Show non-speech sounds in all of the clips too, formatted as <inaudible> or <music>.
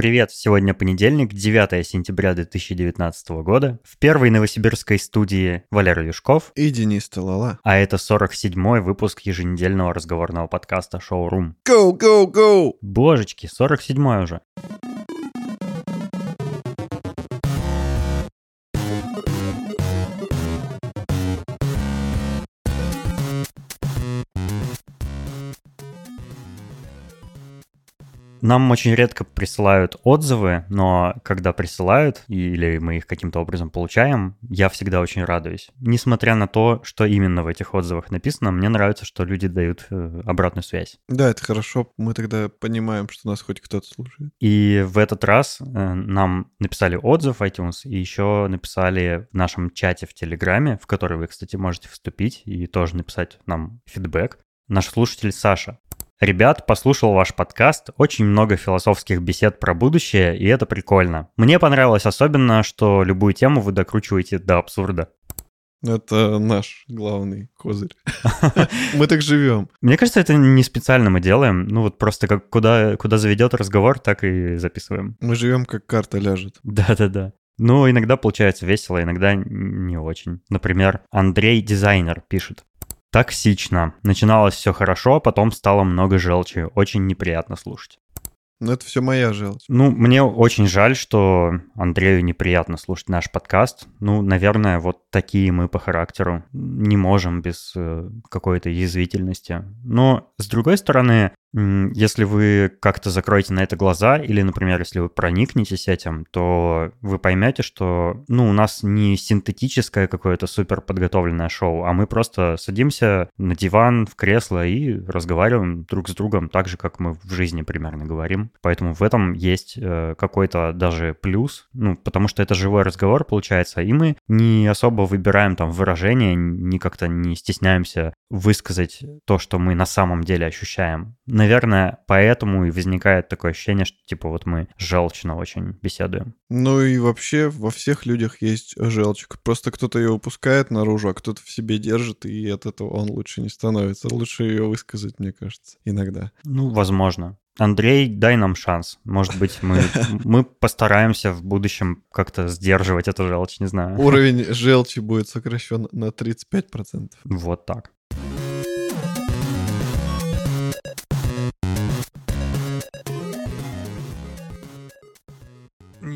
Привет, сегодня понедельник, 9 сентября 2019 года. В первой новосибирской студии Валера Юшков. И Денис Талала. А это 47-й выпуск еженедельного разговорного подкаста «Шоурум». Go, go, go! Божечки, 47-й уже. Нам очень редко присылают отзывы, но когда присылают, или мы их каким-то образом получаем, я всегда очень радуюсь. Несмотря на то, что именно в этих отзывах написано, мне нравится, что люди дают э, обратную связь. Да, это хорошо. Мы тогда понимаем, что нас хоть кто-то слушает. И в этот раз э, нам написали отзыв в iTunes, и еще написали в нашем чате в Телеграме, в который вы, кстати, можете вступить и тоже написать нам фидбэк. Наш слушатель Саша Ребят, послушал ваш подкаст, очень много философских бесед про будущее, и это прикольно. Мне понравилось особенно, что любую тему вы докручиваете до абсурда. Это наш главный козырь. <laughs> Мы так живем. Мне кажется, это не специально мы делаем. Ну вот просто как куда, куда заведет разговор, так и записываем. Мы живем, как карта ляжет. <laughs> Да-да-да. Ну, иногда получается весело, иногда не очень. Например, Андрей Дизайнер пишет. Токсично. Начиналось все хорошо, а потом стало много желчи. Очень неприятно слушать. Ну, это все моя желчь. Ну, мне очень жаль, что Андрею неприятно слушать наш подкаст. Ну, наверное, вот такие мы по характеру. Не можем без э, какой-то язвительности. Но, с другой стороны, если вы как-то закроете на это глаза, или, например, если вы проникнетесь этим, то вы поймете, что ну, у нас не синтетическое какое-то супер подготовленное шоу, а мы просто садимся на диван, в кресло и разговариваем друг с другом так же, как мы в жизни примерно говорим. Поэтому в этом есть э, какой-то даже плюс, ну, потому что это живой разговор получается, и мы не особо выбираем там выражения, не как-то не стесняемся высказать то, что мы на самом деле ощущаем наверное, поэтому и возникает такое ощущение, что типа вот мы желчно очень беседуем. Ну и вообще во всех людях есть желчик. Просто кто-то ее выпускает наружу, а кто-то в себе держит, и от этого он лучше не становится. Лучше ее высказать, мне кажется, иногда. Ну, возможно. Андрей, дай нам шанс. Может быть, мы, <laughs> мы постараемся в будущем как-то сдерживать эту желчь, не знаю. Уровень <laughs> желчи будет сокращен на 35%. Вот так.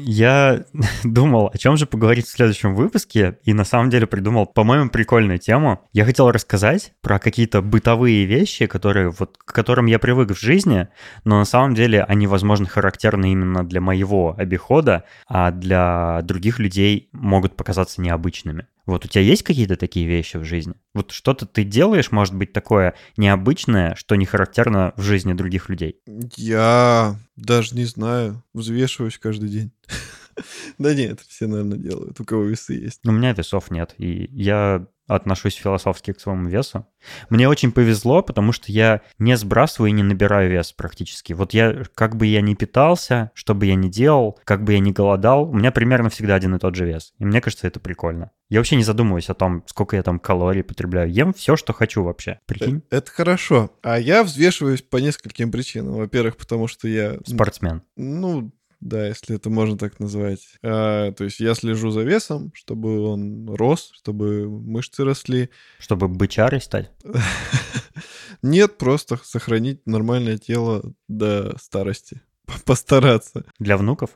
Я <laughs> думал, о чем же поговорить в следующем выпуске, и на самом деле придумал, по-моему, прикольную тему. Я хотел рассказать про какие-то бытовые вещи, которые вот к которым я привык в жизни, но на самом деле они, возможно, характерны именно для моего обихода, а для других людей могут показаться необычными. Вот у тебя есть какие-то такие вещи в жизни? Вот что-то ты делаешь, может быть, такое необычное, что не характерно в жизни других людей? Я даже не знаю. Взвешиваюсь каждый день. <laughs> <laughs> Да нет, все, наверное, делают, у кого весы есть. У меня весов нет, и я отношусь философски к своему весу. Мне очень повезло, потому что я не сбрасываю и не набираю вес практически. Вот я, как бы я ни питался, что бы я ни делал, как бы я ни голодал, у меня примерно всегда один и тот же вес. И мне кажется, это прикольно. Я вообще не задумываюсь о том, сколько я там калорий потребляю. Ем все, что хочу вообще. Прикинь? Это, это хорошо. А я взвешиваюсь по нескольким причинам. Во-первых, потому что я... Спортсмен. Ну, да, если это можно так назвать. А, то есть я слежу за весом, чтобы он рос, чтобы мышцы росли. Чтобы бычарой стать? <laughs> Нет, просто сохранить нормальное тело до старости. Постараться. <laughs> Для внуков?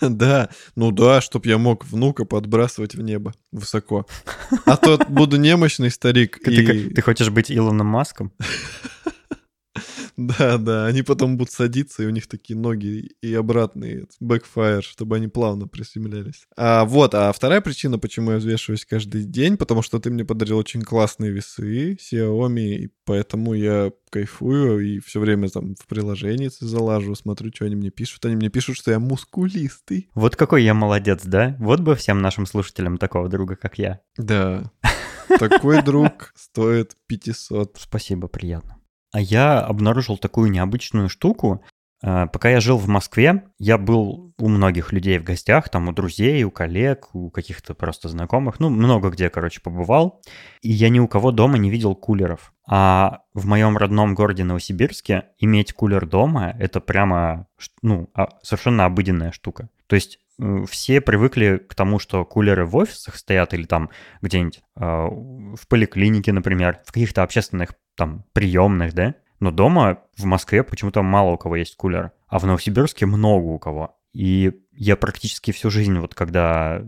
Да, ну да, чтоб я мог внука подбрасывать в небо высоко. А то <laughs> буду немощный старик. Ты, ты хочешь быть Илоном Маском? Да, да, они потом будут садиться, и у них такие ноги и обратные, backfire, чтобы они плавно приземлялись. А вот, а вторая причина, почему я взвешиваюсь каждый день, потому что ты мне подарил очень классные весы Xiaomi, и поэтому я кайфую и все время там в приложении залажу, смотрю, что они мне пишут. Они мне пишут, что я мускулистый. Вот какой я молодец, да? Вот бы всем нашим слушателям такого друга, как я. Да. <laughs> Такой друг стоит 500. Спасибо, приятно. А я обнаружил такую необычную штуку. А, пока я жил в Москве, я был у многих людей в гостях, там у друзей, у коллег, у каких-то просто знакомых, ну, много где, короче, побывал. И я ни у кого дома не видел кулеров. А в моем родном городе Новосибирске иметь кулер дома — это прямо ну, а, совершенно обыденная штука. То есть все привыкли к тому, что кулеры в офисах стоят или там где-нибудь э, в поликлинике, например, в каких-то общественных там приемных, да? Но дома в Москве почему-то мало у кого есть кулер, а в Новосибирске много у кого. И я практически всю жизнь, вот когда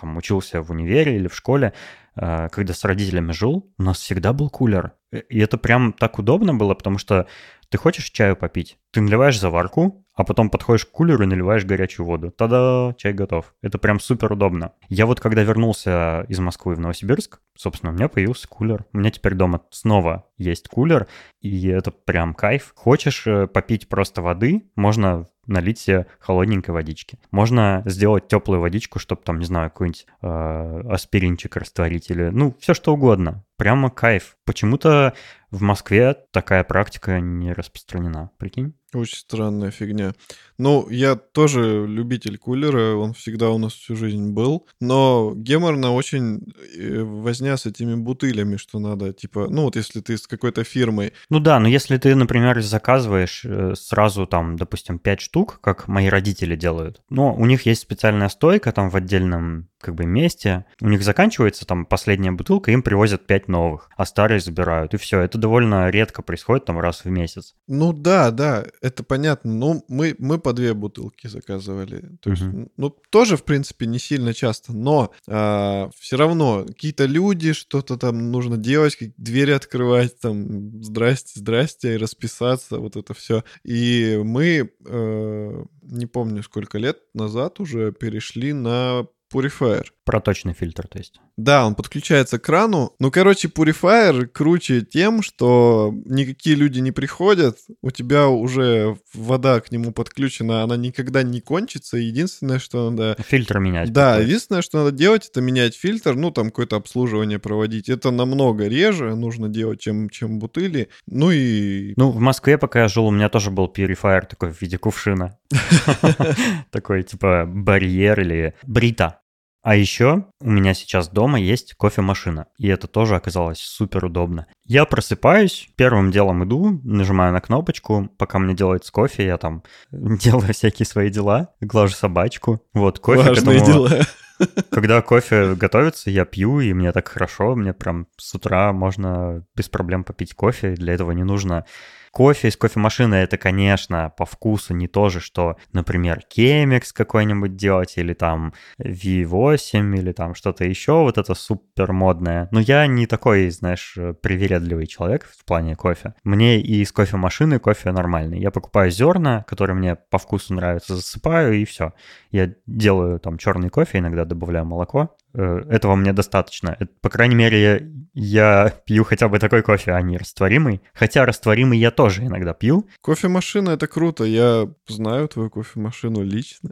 там учился в универе или в школе, э, когда с родителями жил, у нас всегда был кулер. И это прям так удобно было, потому что ты хочешь чаю попить, ты наливаешь заварку, а потом подходишь к кулеру и наливаешь горячую воду. Тогда чай готов. Это прям супер удобно. Я вот когда вернулся из Москвы в Новосибирск, собственно, у меня появился кулер. У меня теперь дома снова есть кулер, и это прям кайф. Хочешь э, попить просто воды, можно налить себе холодненькой водички. Можно сделать теплую водичку, чтобы там, не знаю, какой-нибудь э, аспиринчик растворить или, ну, все что угодно. Прямо кайф. Почему-то в Москве такая практика не распространена. Прикинь? Очень странная фигня. Ну, я тоже любитель кулера, он всегда у нас всю жизнь был, но геморно очень э, возня с этими бутылями, что надо, типа, ну вот если ты с какой-то фирмой. Ну да, но если ты, например, заказываешь э, сразу там, допустим, 5 штук, как мои родители делают, но у них есть специальная стойка там в отдельном как бы месте, у них заканчивается там последняя бутылка, им привозят 5 новых, а старые забирают, и все. Это довольно редко происходит там раз в месяц. Ну да, да, это понятно. Но мы, мы по две бутылки заказывали. То есть, uh-huh. ну, тоже, в принципе, не сильно часто, но а, все равно какие-то люди, что-то там нужно делать, как двери открывать, там, здрасте, здрасте, и расписаться, вот это все. И мы, э, не помню, сколько лет назад уже перешли на Purifier. Проточный фильтр, то есть. Да, он подключается к крану. Ну, короче, Purifier круче тем, что никакие люди не приходят, у тебя уже вода к нему подключена, она никогда не кончится. Единственное, что надо... Фильтр менять. Да, такой. единственное, что надо делать, это менять фильтр, ну, там какое-то обслуживание проводить. Это намного реже нужно делать, чем, чем бутыли. Ну и... Ну, в Москве, пока я жил, у меня тоже был Purifier такой в виде кувшина. <laughs> <laughs> Такой, типа, барьер или брита. А еще у меня сейчас дома есть кофемашина, и это тоже оказалось супер удобно. Я просыпаюсь, первым делом иду, нажимаю на кнопочку, пока мне делается кофе, я там <laughs> делаю всякие свои дела, глажу собачку. Вот, кофе Важные дела. <laughs> Когда кофе готовится, я пью, и мне так хорошо, мне прям с утра можно без проблем попить кофе, для этого не нужно Кофе из кофемашины это, конечно, по вкусу не то же, что, например, Кемикс какой-нибудь делать, или там V8, или там что-то еще, вот это супер модное. Но я не такой, знаешь, привередливый человек в плане кофе. Мне и из кофемашины кофе нормальный. Я покупаю зерна, которые мне по вкусу нравятся, засыпаю, и все. Я делаю там черный кофе, иногда добавляю молоко, этого мне достаточно. По крайней мере, я пью хотя бы такой кофе, а не растворимый. Хотя растворимый я тоже иногда пью. Кофемашина — это круто. Я знаю твою кофемашину лично.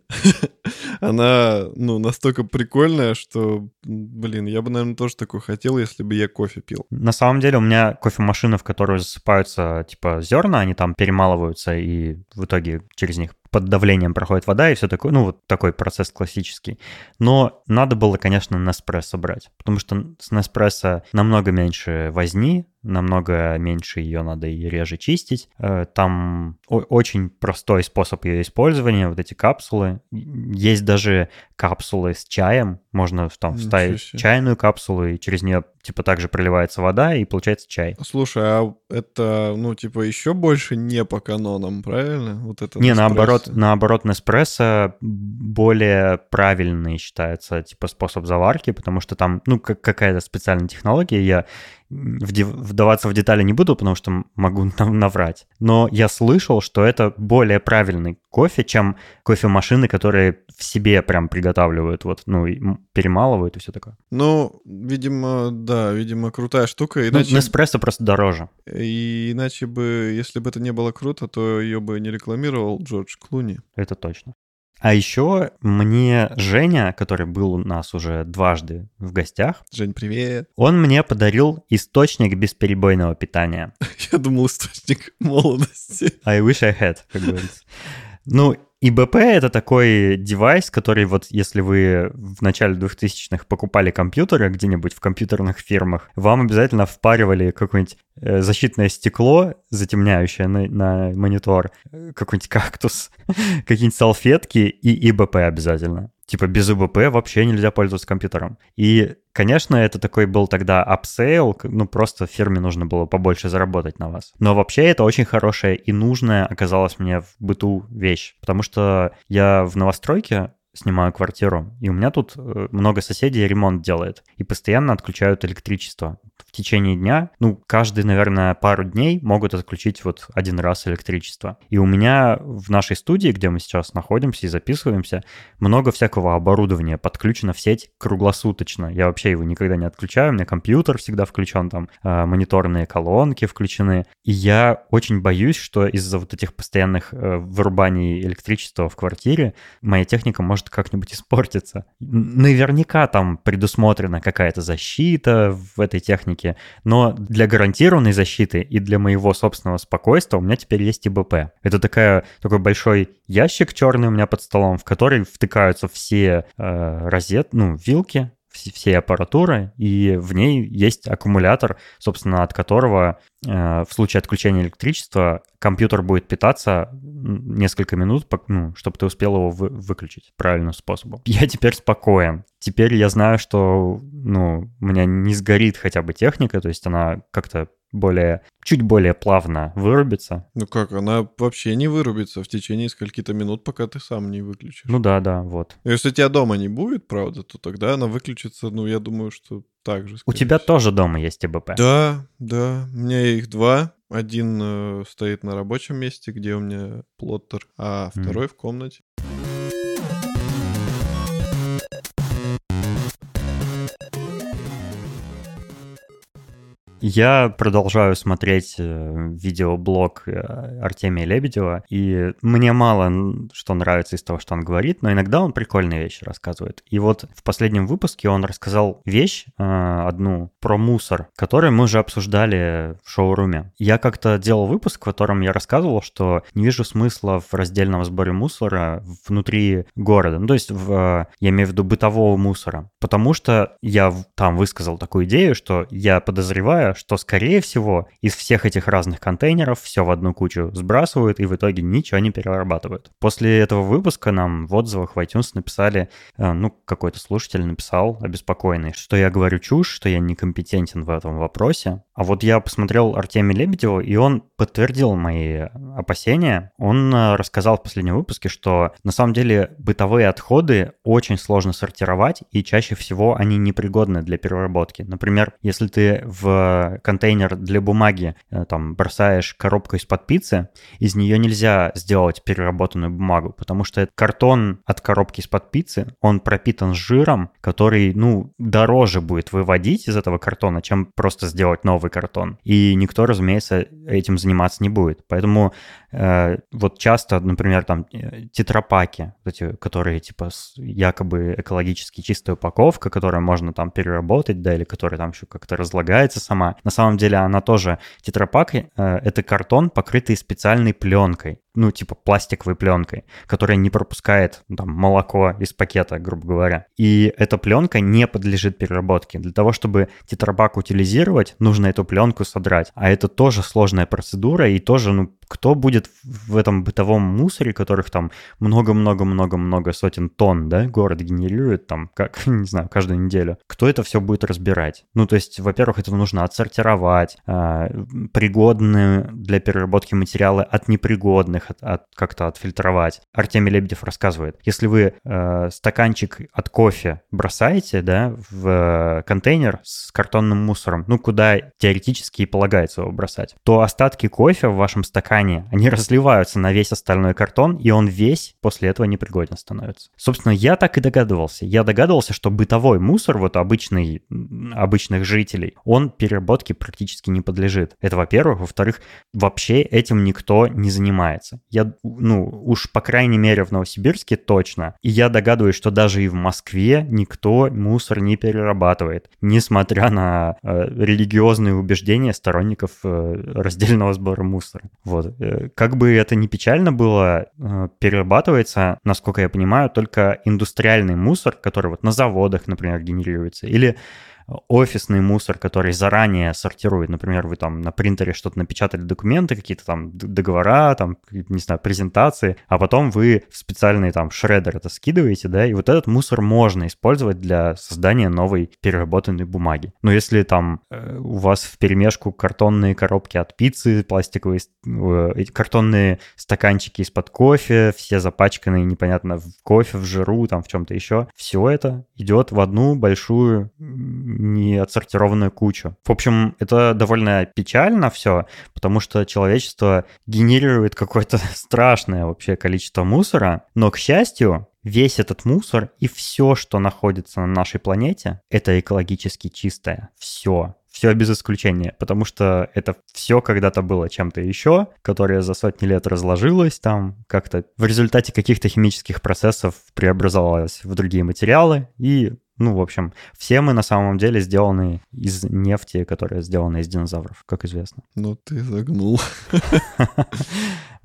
<laughs> Она, ну, настолько прикольная, что, блин, я бы, наверное, тоже такой хотел, если бы я кофе пил. На самом деле у меня кофемашина, в которую засыпаются, типа, зерна, они там перемалываются, и в итоге через них под давлением проходит вода и все такое, ну, вот такой процесс классический. Но надо было, конечно, Неспрессо брать, потому что с Неспрессо намного меньше возни, намного меньше ее надо и реже чистить. Э, там очень простой способ ее использования, вот эти капсулы. Есть даже капсулы с чаем, можно там вставить чайную капсулу, и через нее типа также проливается вода, и получается чай. Слушай, а это, ну, типа, еще больше не по канонам, правильно? Вот это Не, наоборот, наоборот, Неспрессо более правильный считается, типа, способ заварки, потому что там, ну, как какая-то специальная технология, я вдаваться в детали не буду, потому что могу <laughs> наврать. Но я слышал, что это более правильный кофе, чем кофемашины, которые в себе прям приготавливают, вот, ну, перемалывают и все такое. Ну, видимо, да, видимо, крутая штука. Ну, иначе... Ну, Неспрессо просто дороже. И иначе бы, если бы это не было круто, то ее бы не рекламировал Джордж Клуни. Это точно. А еще мне Женя, который был у нас уже дважды в гостях. Жень, привет. Он мне подарил источник бесперебойного питания. <laughs> Я думал, источник молодости. I wish I had, как говорится. Ну, ИБП — это такой девайс, который вот если вы в начале 2000-х покупали компьютеры где-нибудь в компьютерных фирмах, вам обязательно впаривали какое-нибудь э, защитное стекло, затемняющее на, на монитор, э, какой-нибудь кактус, <laughs> какие-нибудь салфетки и ИБП обязательно. Типа без ИБП вообще нельзя пользоваться компьютером. И, конечно, это такой был тогда upsell, ну просто фирме нужно было побольше заработать на вас. Но вообще это очень хорошая и нужная оказалась мне в быту вещь, потому что я в новостройке снимаю квартиру, и у меня тут э, много соседей ремонт делает, и постоянно отключают электричество в течение дня, ну, каждый, наверное, пару дней могут отключить вот один раз электричество. И у меня в нашей студии, где мы сейчас находимся и записываемся, много всякого оборудования подключено в сеть круглосуточно. Я вообще его никогда не отключаю, у меня компьютер всегда включен, там э, мониторные колонки включены. И я очень боюсь, что из-за вот этих постоянных э, вырубаний электричества в квартире моя техника может как-нибудь испортиться. Наверняка там предусмотрена какая-то защита в этой технике, но для гарантированной защиты и для моего собственного спокойствия у меня теперь есть ИБП. Это такая, такой большой ящик черный у меня под столом, в который втыкаются все э, розет, ну, вилки, всей аппаратуры, и в ней есть аккумулятор, собственно, от которого в случае отключения электричества компьютер будет питаться несколько минут, ну, чтобы ты успел его вы выключить правильным способом. <laughs> Я теперь спокоен. Теперь я знаю, что ну, у меня не сгорит хотя бы техника, то есть она как-то более, чуть более плавно вырубится. Ну как, она вообще не вырубится в течение скольки-то минут, пока ты сам не выключишь. Ну да, да, вот. Если тебя дома не будет, правда, то тогда она выключится, ну я думаю, что так же. У тебя всего. тоже дома есть ТБП? Да, да, у меня их два. Один э, стоит на рабочем месте, где у меня плоттер, а второй mm. в комнате. Я продолжаю смотреть э, видеоблог э, Артемия Лебедева, и мне мало что нравится из того, что он говорит, но иногда он прикольные вещи рассказывает. И вот в последнем выпуске он рассказал вещь э, одну про мусор, которую мы уже обсуждали в шоуруме. Я как-то делал выпуск, в котором я рассказывал, что не вижу смысла в раздельном сборе мусора внутри города, ну то есть в, я имею в виду бытового мусора, потому что я там высказал такую идею, что я подозреваю, что, скорее всего, из всех этих разных контейнеров все в одну кучу сбрасывают и в итоге ничего не перерабатывают. После этого выпуска нам в отзывах в iTunes написали, э, ну, какой-то слушатель написал обеспокоенный, что я говорю чушь, что я некомпетентен в этом вопросе. А вот я посмотрел Артемия Лебедева, и он подтвердил мои опасения. Он э, рассказал в последнем выпуске, что на самом деле бытовые отходы очень сложно сортировать, и чаще всего они непригодны для переработки. Например, если ты в контейнер для бумаги, э, там, бросаешь коробку из-под пиццы, из нее нельзя сделать переработанную бумагу, потому что картон от коробки из-под пиццы, он пропитан жиром, который, ну, дороже будет выводить из этого картона, чем просто сделать новый картон. И никто, разумеется, этим заниматься не будет. Поэтому э, вот часто, например, там э, тетрапаки, эти, которые типа якобы экологически чистая упаковка, которую можно там переработать, да, или которая там еще как-то разлагается сама, На самом деле она тоже тетрапак, э, это картон, покрытый специальной пленкой ну, типа пластиковой пленкой, которая не пропускает там, молоко из пакета, грубо говоря. И эта пленка не подлежит переработке. Для того, чтобы тетрабак утилизировать, нужно эту пленку содрать. А это тоже сложная процедура, и тоже, ну, кто будет в этом бытовом мусоре, которых там много-много-много-много сотен тонн, да, город генерирует там, как, <laughs> не знаю, каждую неделю, кто это все будет разбирать? Ну, то есть, во-первых, это нужно отсортировать, э, пригодные для переработки материалы от непригодных, их от, от, как-то отфильтровать. Артемий Лебедев рассказывает, если вы э, стаканчик от кофе бросаете, да, в э, контейнер с картонным мусором, ну, куда теоретически и полагается его бросать, то остатки кофе в вашем стакане, они разливаются на весь остальной картон, и он весь после этого непригоден становится. Собственно, я так и догадывался. Я догадывался, что бытовой мусор, вот обычный, обычных жителей, он переработке практически не подлежит. Это во-первых. Во-вторых, вообще этим никто не занимается. Я, ну, уж по крайней мере в Новосибирске точно. И я догадываюсь, что даже и в Москве никто мусор не перерабатывает, несмотря на э, религиозные убеждения сторонников э, раздельного сбора мусора. Вот. Э, как бы это ни печально было, э, перерабатывается, насколько я понимаю, только индустриальный мусор, который вот на заводах, например, генерируется, или офисный мусор, который заранее сортирует. Например, вы там на принтере что-то напечатали, документы, какие-то там договора, там, не знаю, презентации, а потом вы в специальный там шредер это скидываете, да, и вот этот мусор можно использовать для создания новой переработанной бумаги. Но если там э, у вас в перемешку картонные коробки от пиццы, пластиковые э, картонные стаканчики из-под кофе, все запачканные непонятно в кофе, в жиру, там в чем-то еще, все это идет в одну большую не отсортированную кучу. В общем, это довольно печально все, потому что человечество генерирует какое-то <laughs> страшное вообще количество мусора, но, к счастью, весь этот мусор и все, что находится на нашей планете, это экологически чистое. Все. Все без исключения, потому что это все когда-то было чем-то еще, которое за сотни лет разложилось там, как-то в результате каких-то химических процессов преобразовалось в другие материалы, и ну, в общем, все мы на самом деле сделаны из нефти, которая сделана из динозавров, как известно. <laughs> Ну, ты загнул.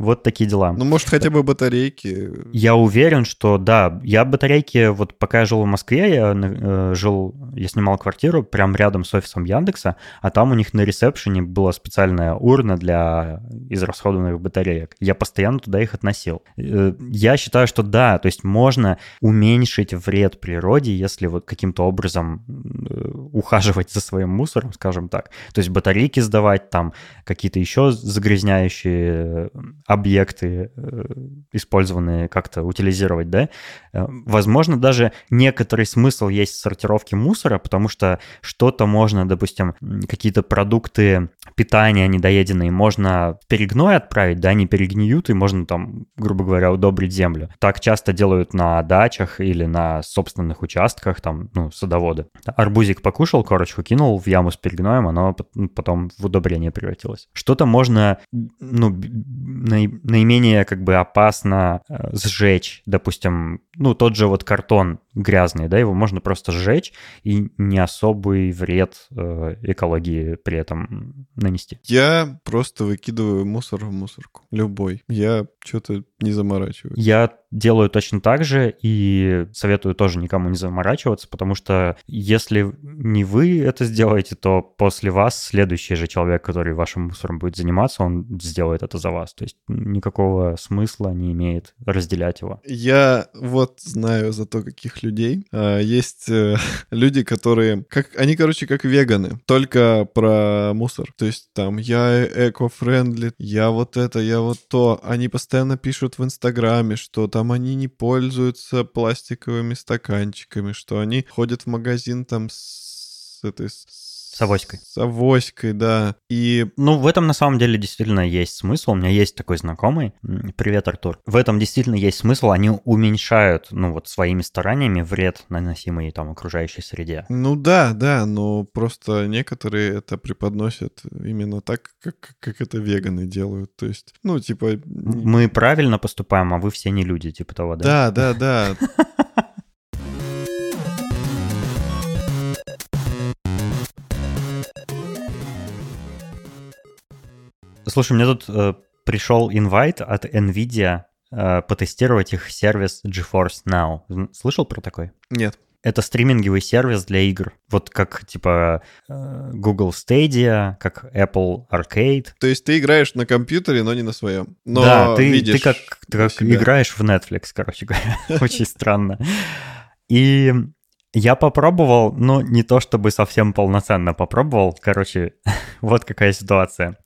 Вот такие дела. Ну, может, хотя бы батарейки. Я уверен, что да. Я батарейки, вот пока я жил в Москве, я э, жил, я снимал квартиру прямо рядом с офисом Яндекса, а там у них на ресепшене была специальная урна для израсходованных батареек. Я постоянно туда их относил. Э, я считаю, что да, то есть можно уменьшить вред природе, если вот каким-то образом э, ухаживать за своим мусором, скажем так. То есть батарейки сдавать, там какие-то еще загрязняющие объекты, э, использованные как-то утилизировать, да, э, возможно, даже некоторый смысл есть в сортировке мусора, потому что что-то можно, допустим, какие-то продукты питания недоеденные можно перегной отправить, да, они перегниют, и можно там, грубо говоря, удобрить землю. Так часто делают на дачах или на собственных участках, там, ну, садоводы. Арбузик покушал, корочку кинул в яму с перегноем, оно потом в удобрение превратилось. Что-то можно, ну, на наименее как бы опасно э, сжечь, допустим, ну, тот же вот картон грязный, да, его можно просто сжечь и не особый вред э, экологии при этом нанести. Я просто выкидываю мусор в мусорку. Любой. Я что-то не заморачиваюсь. Я делаю точно так же и советую тоже никому не заморачиваться, потому что если не вы это сделаете, то после вас следующий же человек, который вашим мусором будет заниматься, он сделает это за вас. То есть никакого смысла не имеет разделять его. Я вот знаю зато каких людей. А, есть э, <laughs> люди, которые, как, они, короче, как веганы, только про мусор. То есть там я эко-френдли, я вот это, я вот то. Они постоянно пишут в Инстаграме, что там они не пользуются пластиковыми стаканчиками, что они ходят в магазин там с этой с авоськой. С авоськой, да. И... Ну, в этом на самом деле действительно есть смысл. У меня есть такой знакомый. Привет, Артур. В этом действительно есть смысл. Они уменьшают, ну, вот своими стараниями вред, наносимый там окружающей среде. Ну да, да, но просто некоторые это преподносят именно так, как, как это веганы делают. То есть, ну, типа... Мы правильно поступаем, а вы все не люди, типа того, да? Да, да, да. <laughs> Слушай, мне тут э, пришел инвайт от NVIDIA э, потестировать их сервис GeForce Now. Слышал про такой? Нет. Это стриминговый сервис для игр. Вот как, типа, э, Google Stadia, как Apple Arcade. То есть ты играешь на компьютере, но не на своем. Но да, ты, ты как, ты как играешь в Netflix, короче говоря. <laughs> Очень странно. И я попробовал, но не то чтобы совсем полноценно попробовал. Короче, <laughs> вот какая ситуация.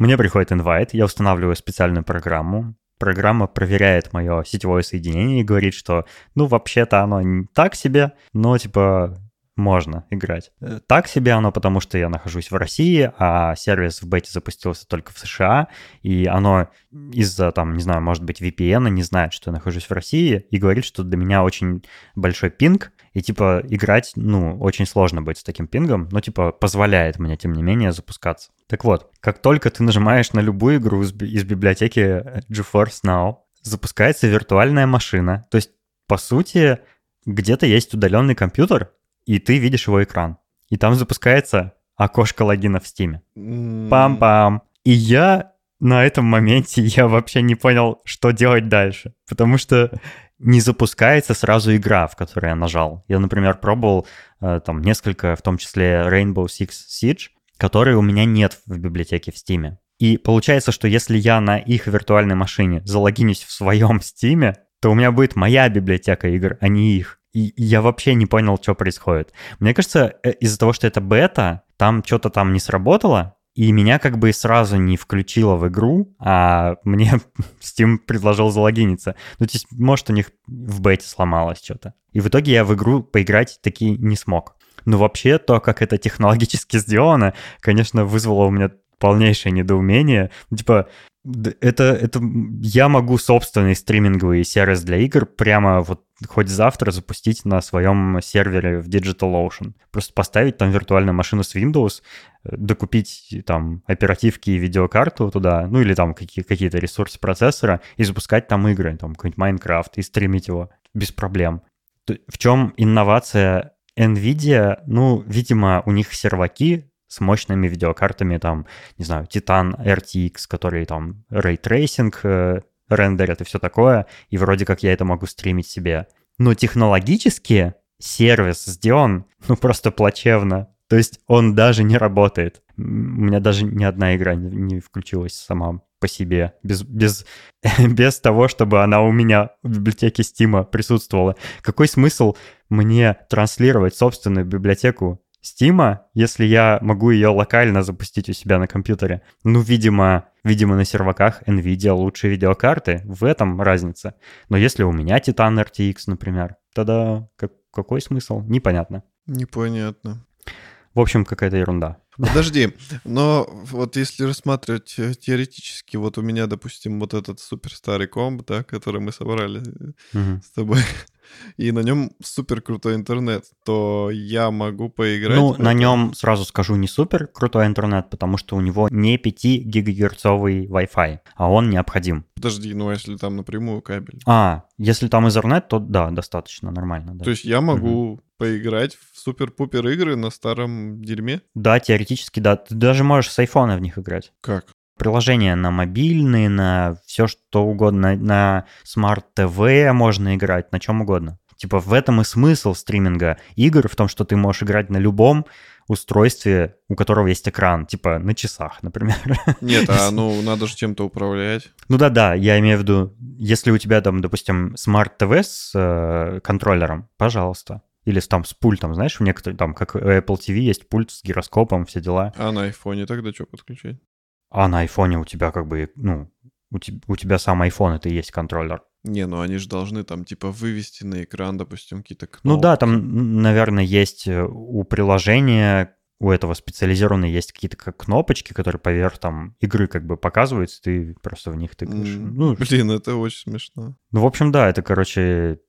Мне приходит инвайт, я устанавливаю специальную программу. Программа проверяет мое сетевое соединение и говорит, что, ну, вообще-то оно не так себе, но, типа, можно играть. Э, так себе оно, потому что я нахожусь в России, а сервис в бете запустился только в США, и оно из-за, там, не знаю, может быть, VPN не знает, что я нахожусь в России, и говорит, что для меня очень большой пинг, И, типа, играть, ну, очень сложно быть с таким пингом, но, типа, позволяет мне, тем не менее, запускаться. Так вот, как только ты нажимаешь на любую игру из, из библиотеки GeForce Now, запускается виртуальная машина. То есть, по сути, где-то есть удаленный компьютер, и ты видишь его экран. И там запускается окошко логина в Steam. Пам-пам. И я на этом моменте я вообще не понял, что делать дальше. Потому что не запускается сразу игра, в которую я нажал. Я, например, пробовал э, там несколько, в том числе Rainbow Six Siege, которые у меня нет в библиотеке в Steam. И получается, что если я на их виртуальной машине залогинюсь в своем <laughs> Steam, то у меня будет моя библиотека игр, а не их. И я вообще не понял, что происходит. Мне кажется, э, из-за того, что это бета, там что-то там не сработало, и меня как бы сразу не включило в игру, а <laughs> мне Steam предложил залогиниться. Ну, то есть, может, у них в бете сломалось что-то. И в итоге я в игру поиграть таки не смог. Но вообще то, как это технологически <laughs> сделано, конечно, вызвало у меня полнейшее недоумение. Ну, типа, это, это я могу собственный стриминговый сервис для игр прямо вот хоть завтра запустить на своем сервере в DigitalOcean. Просто поставить там виртуальную машину с Windows, э, докупить там оперативки и видеокарту туда, ну или там какие- какие-то ресурсы процессора и запускать там игры, там какой-нибудь Майнкрафт и стримить его без проблем. В чем инновация NVIDIA? Ну, видимо, у них серваки с мощными видеокартами, там, не знаю, Titan RTX, который там ray tracing э, рендерят и все такое, и вроде как я это могу стримить себе. Но технологически сервис сделан, ну, просто плачевно. То есть он даже не работает. У меня даже ни одна игра не, не включилась сама по себе, без, без, <laughs> без того, чтобы она у меня в библиотеке Steam присутствовала. Какой смысл мне транслировать собственную библиотеку Steam, если я могу ее локально запустить у себя на компьютере. Ну, видимо, видимо, на серваках NVIDIA лучшие видеокарты, в этом разница. Но если у меня Titan RTX, например, тогда как, какой смысл? Непонятно. Непонятно. В общем, какая-то ерунда. Подожди, но вот если рассматривать э, теоретически, вот у меня, допустим, вот этот супер старый комп, да, который мы собрали угу. с тобой, <laughs> и на нем супер крутой интернет, то я могу поиграть. Ну, на нем, сразу скажу, не супер крутой интернет, потому что у него не 5 гигагерцовый Wi-Fi, а он необходим. Подожди, ну а если там напрямую кабель? А, если там Ethernet, то да, достаточно нормально. Да. То есть я могу угу. поиграть в супер-пупер игры на старом дерьме? Да, теоретически, да. Ты даже можешь с айфона в них играть. Как? приложения на мобильные, на все что угодно, на смарт-ТВ можно играть, на чем угодно. Типа в этом и смысл стриминга игр, в том, что ты можешь играть на любом устройстве, у которого есть экран, типа на часах, <laughs> например. Нет, а <laughs> ну надо же чем-то управлять. Ну да-да, я имею в виду, если у тебя там, допустим, смарт-ТВ с э, контроллером, пожалуйста. Или там с пультом, знаешь, в некоторых, там, как Apple TV есть пульт с гироскопом, все дела. А на айфоне тогда что подключать? А на айфоне у тебя как бы, ну, у, те, у тебя сам iPhone это и есть контроллер. Не, ну они же должны там типа вывести на экран, допустим, какие-то кнопки. Ну да, там, наверное, есть э, у приложения, у этого специализированные есть какие-то как кнопочки, которые поверх там игры как бы показываются, ты просто в них тыкаешь. М-м, ну, блин, это очень смешно. Ну, в общем, да, это, короче,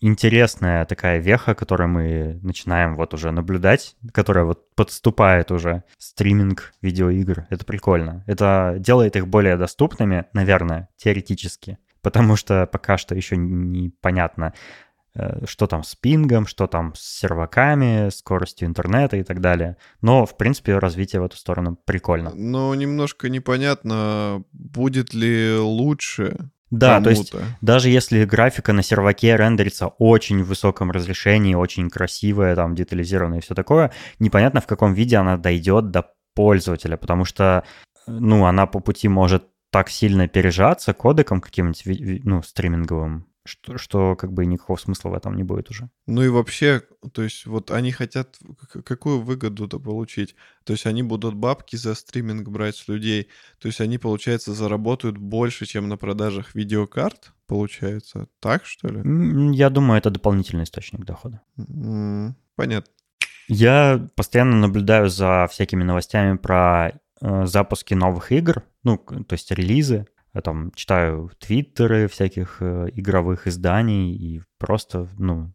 интересная такая веха, которую мы начинаем вот уже наблюдать, которая вот подступает уже стриминг видеоигр. Это прикольно. Это делает их более доступными, наверное, теоретически, потому что пока что еще непонятно, э, что там с пингом, что там с серваками, скоростью интернета и так далее. Но, в принципе, развитие в эту сторону прикольно. Но немножко непонятно, будет ли лучше да, то есть даже если графика на серваке рендерится очень в высоком разрешении, очень красивая, там, детализированная и все такое, непонятно, в каком виде она дойдет до пользователя, потому что, ну, она по пути может так сильно пережаться кодеком каким-нибудь, ну, стриминговым, что, что как бы никакого смысла в этом не будет уже. Ну и вообще, то есть вот они хотят какую выгоду-то получить? То есть они будут бабки за стриминг брать с людей, то есть они, получается, заработают больше, чем на продажах видеокарт, получается? Так, что ли? Я думаю, это дополнительный источник дохода. Понятно. Я постоянно наблюдаю за всякими новостями про э, запуски новых игр, ну, то есть релизы, там читаю твиттеры всяких э, игровых изданий и просто, ну,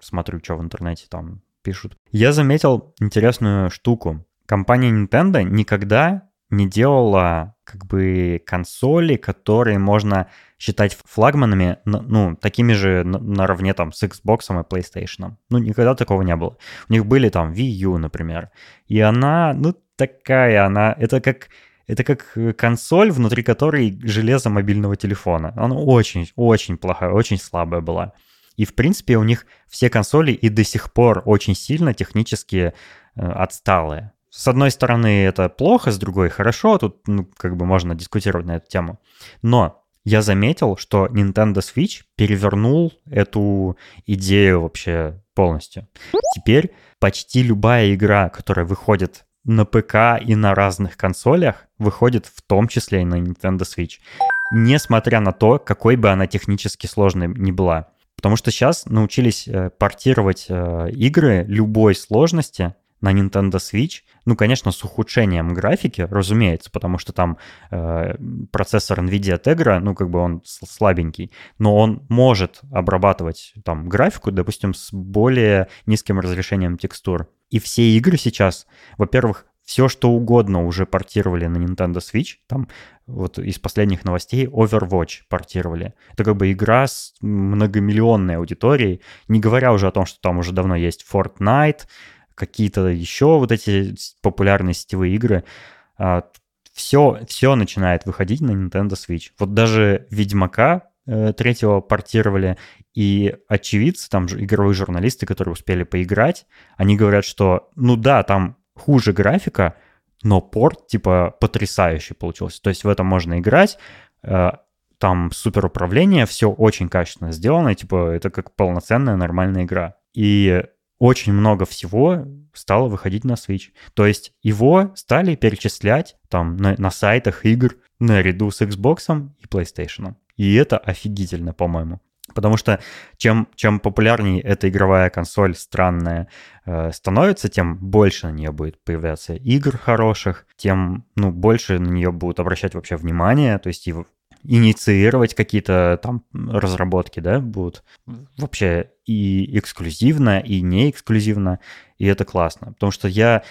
смотрю, что в интернете там пишут. Я заметил интересную штуку. Компания Nintendo никогда не делала как бы консоли, которые можно считать флагманами, ну, такими же наравне там с Xbox и PlayStation. Ну, никогда такого не было. У них были там Wii U, например. И она, ну, такая, она, это как это как консоль, внутри которой железо мобильного телефона. Она очень-очень плохая, очень слабая была. И, в принципе, у них все консоли и до сих пор очень сильно технически э, отсталые. С одной стороны, это плохо, с другой хорошо, тут ну, как бы можно дискутировать на эту тему. Но я заметил, что Nintendo Switch перевернул эту идею вообще полностью. Теперь почти любая игра, которая выходит на ПК и на разных консолях, выходит в том числе и на Nintendo Switch. Несмотря на то, какой бы она технически сложной ни была. Потому что сейчас научились э, портировать э, игры любой сложности на Nintendo Switch. Ну, конечно, с ухудшением графики, разумеется, потому что там э, процессор NVIDIA Tegra, ну, как бы он слабенький, но он может обрабатывать там графику, допустим, с более низким разрешением текстур. И все игры сейчас, во-первых, все, что угодно уже портировали на Nintendo Switch. Там вот из последних новостей Overwatch портировали. Это как бы игра с многомиллионной аудиторией, не говоря уже о том, что там уже давно есть Fortnite, какие-то еще вот эти популярные сетевые игры. Все, а, все начинает выходить на Nintendo Switch. Вот даже Ведьмака э, третьего портировали, и очевидцы, там же игровые журналисты, которые успели поиграть, они говорят, что ну да, там хуже графика, но порт типа потрясающий получился. То есть в этом можно играть, э, там супер управление, все очень качественно сделано, типа это как полноценная нормальная игра. И очень много всего стало выходить на Switch. То есть его стали перечислять там на, на сайтах игр наряду с Xbox и PlayStation. И это офигительно, по-моему. Потому что чем, чем популярнее эта игровая консоль странная э, становится, тем больше на нее будет появляться игр хороших, тем ну, больше на нее будут обращать вообще внимание, то есть и инициировать какие-то там разработки, да, будут вообще и эксклюзивно, и не эксклюзивно, и это классно. Потому что я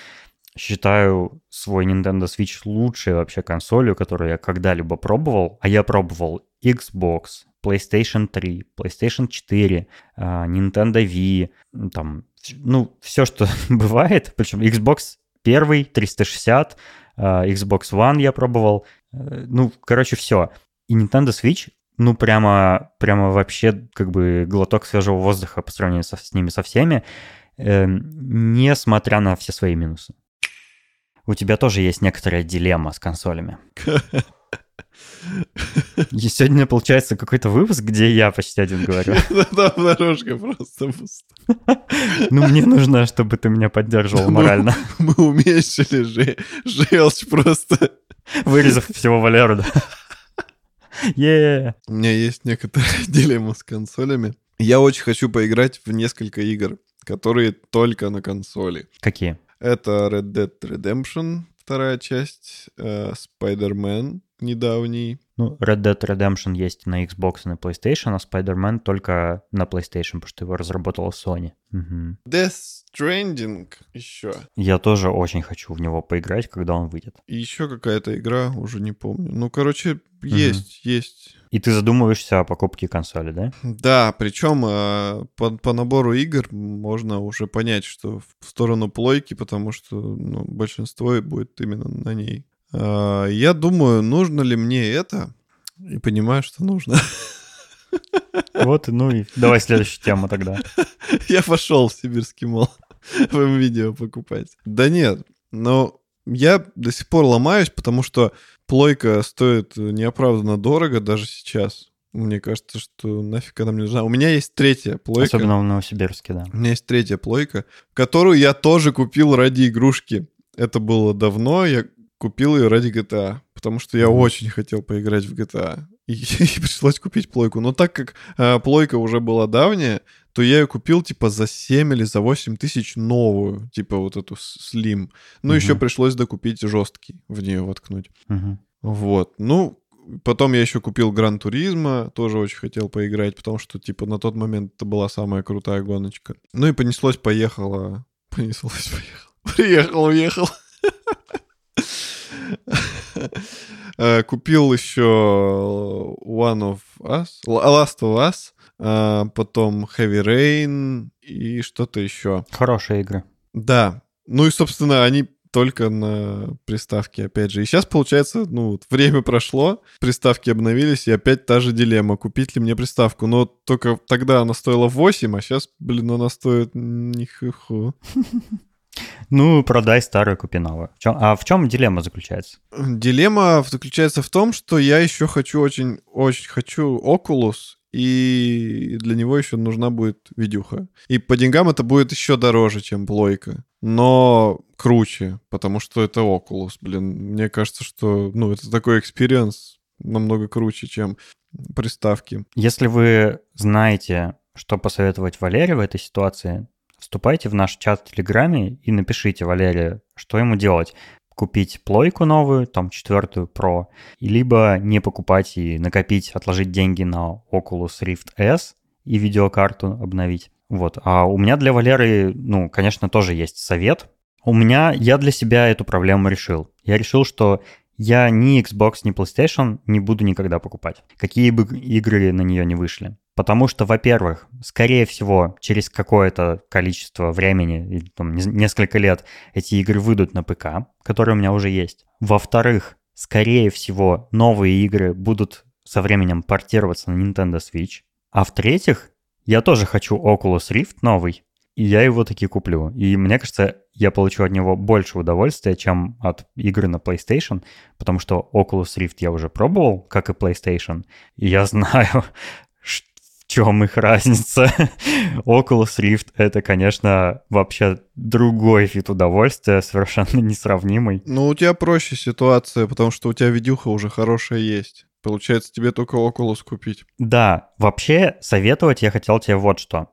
считаю свой Nintendo Switch лучшей вообще консолью, которую я когда-либо пробовал, а я пробовал Xbox, PlayStation 3, PlayStation 4, а, Nintendo Wii, там, ну, все, что <laughs> бывает, причем Xbox 1, 360, Xbox One я пробовал, э, ну, короче, все. И Nintendo Switch, ну, прямо, прямо вообще как бы глоток свежего воздуха по сравнению со, с ними со всеми, э, несмотря на все свои минусы. У тебя тоже есть некоторая дилемма с консолями. И сегодня получается какой-то выпуск, где я почти один говорю. <laughs> Там дорожка просто пуста. Ну, мне нужно, чтобы ты меня поддерживал морально. Мы уменьшили желчь просто. Вырезав всего Валеру, да. <laughs> Yeah. У меня есть некоторые <laughs> дилеммы с консолями. Я очень хочу поиграть в несколько игр, которые только на консоли. Какие? Это Red Dead Redemption, вторая часть, э, Spider-Man недавний. Ну, Red Dead Redemption есть на Xbox и на PlayStation, а Spider-Man только на PlayStation, потому что его разработала Sony. Угу. Death Stranding еще. Я тоже очень хочу в него поиграть, когда он выйдет. И еще какая-то игра, уже не помню. Ну, короче, есть, угу. есть. И ты задумываешься о покупке консоли, да? Да, причем э, по, по набору игр можно уже понять, что в сторону плойки, потому что ну, большинство будет именно на ней. Э, я думаю, нужно ли мне это, и понимаю, что нужно. Вот, ну и давай следующую тему тогда. <laughs> Я пошел в сибирский мол <laughs> в видео покупать. Да нет, но я до сих пор ломаюсь, потому что плойка стоит неоправданно дорого даже сейчас. Мне кажется, что нафиг она мне нужна. У меня есть третья плойка. Особенно в Новосибирске, да. У меня есть третья плойка, которую я тоже купил ради игрушки. Это было давно, я купил ее ради GTA, потому что я очень хотел поиграть в GTA. И, <laughs> и пришлось купить плойку. Но так как э, плойка уже была давняя, то я ее купил типа за 7 или за 8 тысяч новую, типа вот эту Slim. Ну, угу. еще пришлось докупить жесткий в нее воткнуть. Угу. Вот. Ну, Потом я еще купил Гран Туризма, тоже очень хотел поиграть, потому что, типа, на тот момент это была самая крутая гоночка. Ну и понеслось, поехало. <laughs> Понеслось, поехало. Приехал, уехал. <laughs> Э, купил еще One of Us, Last of Us, э, потом Heavy Rain и что-то еще. Хорошие игры. Да. Ну и, собственно, они только на приставке, опять же. И сейчас, получается, ну, время прошло, приставки обновились, и опять та же дилемма, купить ли мне приставку. Но только тогда она стоила 8, а сейчас, блин, она стоит нихуя. <laughs> Ну, продай старую, купи новую. В чем, а в чем дилемма заключается? Дилемма заключается в том, что я еще хочу очень, очень хочу Oculus, и для него еще нужна будет видюха. И по деньгам это будет еще дороже, чем плойка. Но круче, потому что это Oculus, блин. Мне кажется, что, ну, это такой experience намного круче, чем приставки. Если вы знаете, что посоветовать Валере в этой ситуации, вступайте в наш чат в Телеграме и напишите Валерию, что ему делать. Купить плойку новую, там четвертую Pro, либо не покупать и накопить, отложить деньги на Oculus Rift S и видеокарту обновить. Вот. А у меня для Валеры, ну, конечно, тоже есть совет. У меня, я для себя эту проблему решил. Я решил, что я ни Xbox, ни PlayStation не буду никогда покупать. Какие бы игры на нее не вышли. Потому что, во-первых, скорее всего, через какое-то количество времени, там, несколько лет, эти игры выйдут на ПК, которые у меня уже есть. Во-вторых, скорее всего, новые игры будут со временем портироваться на Nintendo Switch. А в-третьих, я тоже хочу Oculus Rift новый, и я его таки куплю. И мне кажется, я получу от него больше удовольствия, чем от игры на PlayStation, потому что Oculus Rift я уже пробовал, как и PlayStation, и я <laughs> знаю, чем их разница. <laughs> Oculus Rift — это, конечно, вообще другой вид удовольствия, совершенно несравнимый. Ну, у тебя проще ситуация, потому что у тебя видюха уже хорошая есть. Получается, тебе только Oculus купить. Да, вообще советовать я хотел тебе вот что.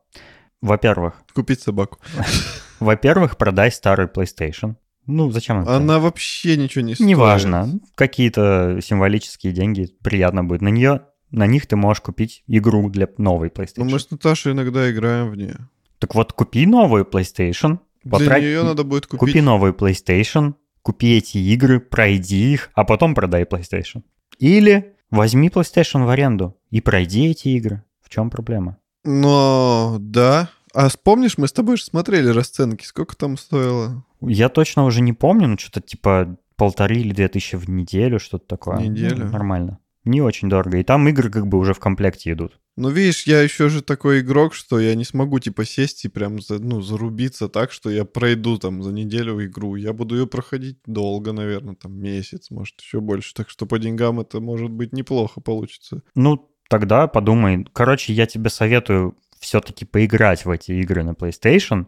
Во-первых... Купить собаку. <laughs> Во-первых, продай старый PlayStation. Ну, зачем она? Она вообще ничего не стоит. Неважно. Какие-то символические деньги приятно будет. На нее, на них ты можешь купить игру для новой PlayStation. Ну, мы с Наташей иногда играем в нее. Так вот, купи новую PlayStation. Для потрать... нее надо будет купить... Купи новую PlayStation, купи эти игры, пройди их, а потом продай PlayStation. Или возьми PlayStation в аренду и пройди эти игры. В чем проблема? Но, да. А вспомнишь, мы с тобой же смотрели расценки, сколько там стоило? Я точно уже не помню, но что-то типа полторы или две тысячи в неделю, что-то такое. Неделю? Ну, нормально. Не очень дорого. И там игры как бы уже в комплекте идут. Ну, видишь, я еще же такой игрок, что я не смогу, типа, сесть и прям, за, ну, зарубиться так, что я пройду там за неделю игру. Я буду ее проходить долго, наверное, там месяц, может, еще больше. Так что по деньгам это, может быть, неплохо получится. Ну, тогда подумай. Короче, я тебе советую все-таки поиграть в эти игры на PlayStation.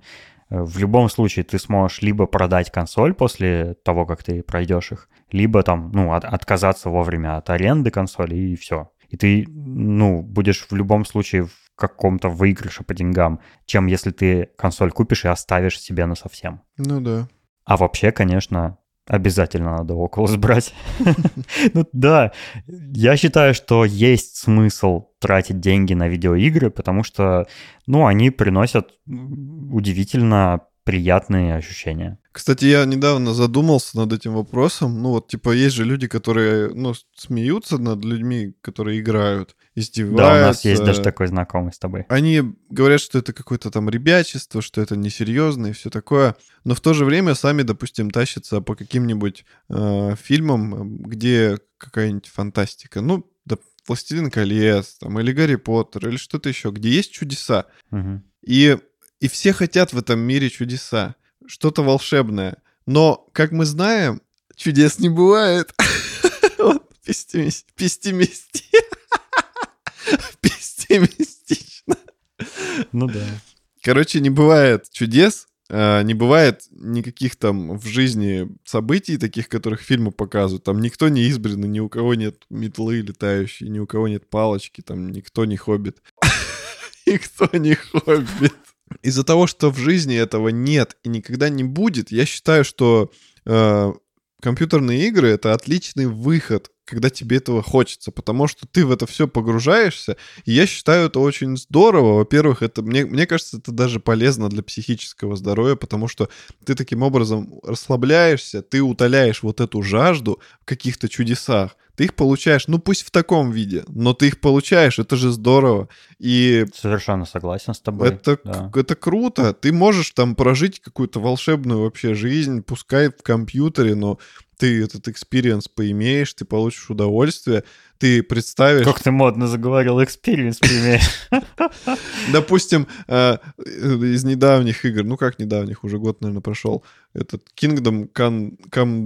В любом случае ты сможешь либо продать консоль после того, как ты пройдешь их, либо там, ну, от, отказаться вовремя от аренды консоли и все. И ты, ну, будешь в любом случае в каком-то выигрыше по деньгам, чем если ты консоль купишь и оставишь себе на совсем. Ну да. А вообще, конечно, Обязательно надо Oculus брать. <laughs> ну да, я считаю, что есть смысл тратить деньги на видеоигры, потому что, ну, они приносят удивительно приятные ощущения. Кстати, я недавно задумался над этим вопросом. Ну вот, типа, есть же люди, которые, ну, смеются над людьми, которые играют, издеваются. Да, у нас есть даже такой знакомый с тобой. Они говорят, что это какое-то там ребячество, что это несерьезно и все такое. Но в то же время сами, допустим, тащатся по каким-нибудь э, фильмам, где какая-нибудь фантастика. Ну, да, «Властелин колец», там, или «Гарри Поттер», или что-то еще, где есть чудеса. Угу. И и все хотят в этом мире чудеса, что-то волшебное. Но, как мы знаем, чудес не бывает. <laughs> <laughs> Пессимистично. Ну да. Короче, не бывает чудес, а, не бывает никаких там в жизни событий, таких, которых фильмы показывают. Там никто не избранный, ни у кого нет метлы летающей, ни у кого нет палочки, там никто не хоббит. <laughs> Никто не хоббит. Из-за того, что в жизни этого нет и никогда не будет, я считаю, что э, компьютерные игры это отличный выход когда тебе этого хочется, потому что ты в это все погружаешься, и я считаю это очень здорово. Во-первых, это мне, мне кажется, это даже полезно для психического здоровья, потому что ты таким образом расслабляешься, ты утоляешь вот эту жажду в каких-то чудесах. Ты их получаешь, ну пусть в таком виде, но ты их получаешь, это же здорово. И Совершенно согласен с тобой. это, да. это круто. Ты можешь там прожить какую-то волшебную вообще жизнь, пускай в компьютере, но ты этот experience поимеешь, ты получишь удовольствие, ты представишь... Как ты модно заговорил, experience поимеешь. <laughs> Допустим, э, из недавних игр, ну как недавних, уже год, наверное, прошел, этот Kingdom Come,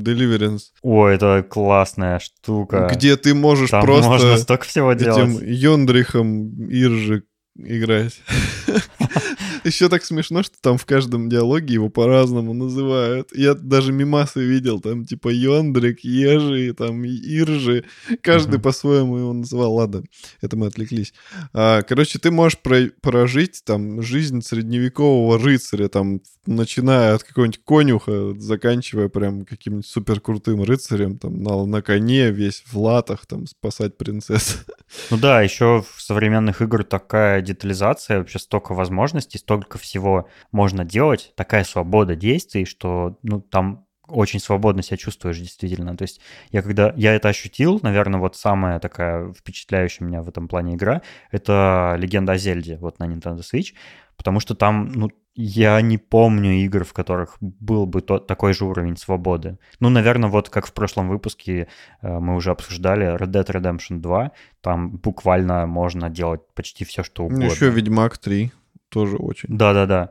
Deliverance, О, это классная штука. где ты можешь Там просто можно столько всего этим делать. Йондрихом Иржи играть. <laughs> Еще так смешно, что там в каждом диалоге его по-разному называют. Я даже мимасы видел, там типа Йондрик, Ежи, там Иржи. Каждый по-своему его называл. Ладно, это мы отвлеклись. А, короче, ты можешь про- прожить там жизнь средневекового рыцаря, там, начиная от какого-нибудь конюха, заканчивая прям каким-нибудь супер крутым рыцарем, там, на, на коне, весь в латах, там, спасать принцесс. Ну да, еще в современных игр такая детализация, вообще столько возможностей, столько всего можно делать, такая свобода действий, что ну, там очень свободно себя чувствуешь действительно. То есть я когда я это ощутил, наверное, вот самая такая впечатляющая меня в этом плане игра, это «Легенда о Зельде» вот на Nintendo Switch, потому что там, ну, я не помню игр, в которых был бы тот, такой же уровень свободы. Ну, наверное, вот как в прошлом выпуске э, мы уже обсуждали Red Dead Redemption 2, там буквально можно делать почти все, что угодно. Еще Ведьмак 3 тоже очень. Да-да-да.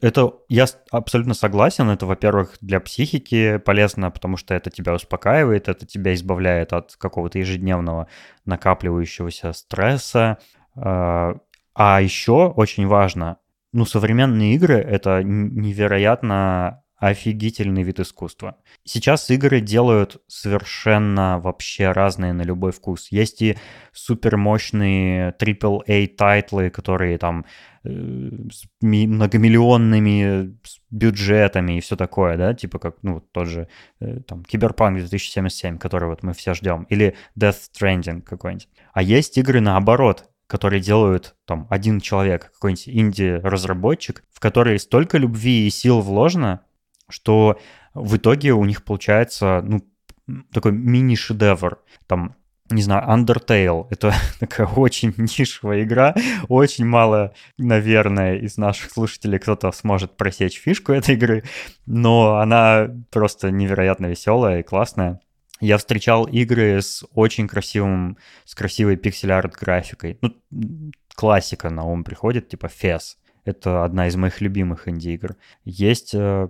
Это я абсолютно согласен. Это, во-первых, для психики полезно, потому что это тебя успокаивает, это тебя избавляет от какого-то ежедневного накапливающегося стресса. А а еще очень важно, ну, современные игры — это невероятно офигительный вид искусства. Сейчас игры делают совершенно вообще разные на любой вкус. Есть и супермощные AAA title ы, которые там э, с ми- многомиллионными с бюджетами и все такое, да, типа как, ну, тот же э, там Киберпанк 2077, который вот мы все ждем, или Death Stranding какой-нибудь. А есть игры наоборот, которые делают там один человек, какой-нибудь инди-разработчик, в которые столько любви и сил вложено, что в итоге у них получается, ну, такой мини-шедевр. Там, не знаю, Undertale. <laughs> Это такая очень нишевая игра. Очень мало, наверное, из наших слушателей кто-то сможет просечь фишку этой игры. Но она просто невероятно веселая и классная. Я встречал игры с очень красивым, с красивой пиксель-арт графикой. Ну, классика на ум приходит, типа FES. Это одна из моих любимых инди-игр. Есть... э,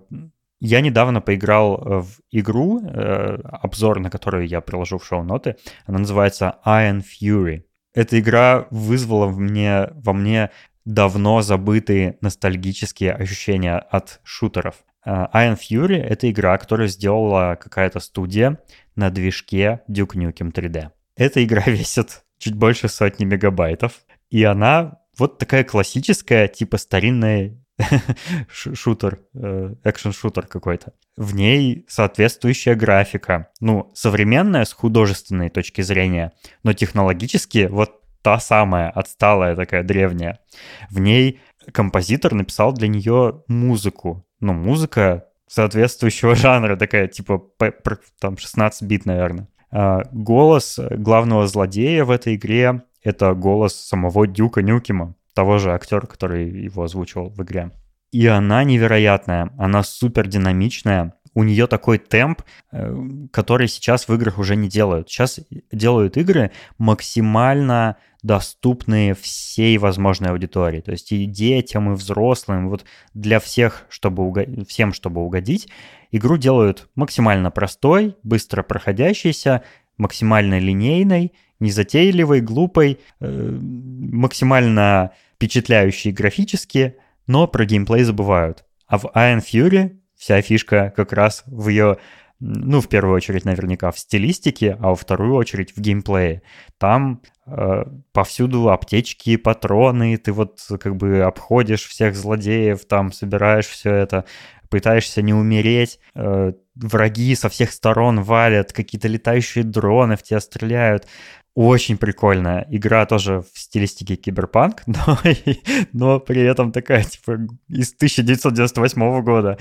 Я недавно поиграл э, в игру, э, обзор на которую я приложу в шоу-ноты. Она называется Iron Fury. Эта игра вызвала в мне, во мне давно забытые ностальгические ощущения от шутеров. Э, Iron Fury — это игра, которую сделала какая-то студия на движке Duke Nukem 3D. Эта игра <laughs> весит чуть больше сотни мегабайтов, и она вот такая классическая, типа старинная <laughs> шутер, э, экшен-шутер какой-то. В ней соответствующая графика. Ну, современная с художественной точки зрения, но технологически вот та самая, отсталая такая древняя. В ней композитор написал для нее музыку. Ну, музыка соответствующего <laughs> жанра, такая типа там 16-бит, наверное. А, Голос главного злодея в этой игре — это голос самого Дюка Нюкема, того же актера, который его озвучивал в игре. И она невероятная, она супер динамичная. У нее такой темп, э, который сейчас в играх уже не делают. Сейчас делают игры максимально доступные всей возможной аудитории. То есть и детям, и взрослым, вот для всех, чтобы уго- всем, чтобы угодить, игру делают максимально простой, быстро проходящейся, максимально линейной, незатейливой, глупой, э, максимально впечатляющей графически, но про геймплей забывают. А в Iron Fury вся фишка как раз в ее, ну, в первую очередь, наверняка, в стилистике, а во вторую очередь в геймплее. Там э, повсюду аптечки, патроны, ты вот как бы обходишь всех злодеев, там собираешь все это, пытаешься не умереть, э, враги со всех сторон валят, какие-то летающие дроны в тебя стреляют. Очень прикольная. Игра тоже в стилистике киберпанк, <laughs> но, но при этом такая, типа, из 1998 года.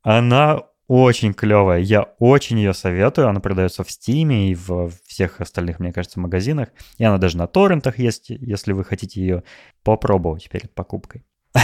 Она очень клевая. Я очень ее советую. Она продается в Steam и в всех остальных, мне кажется, магазинах. И она даже на торрентах есть, если вы хотите ее попробовать перед покупкой. <laughs>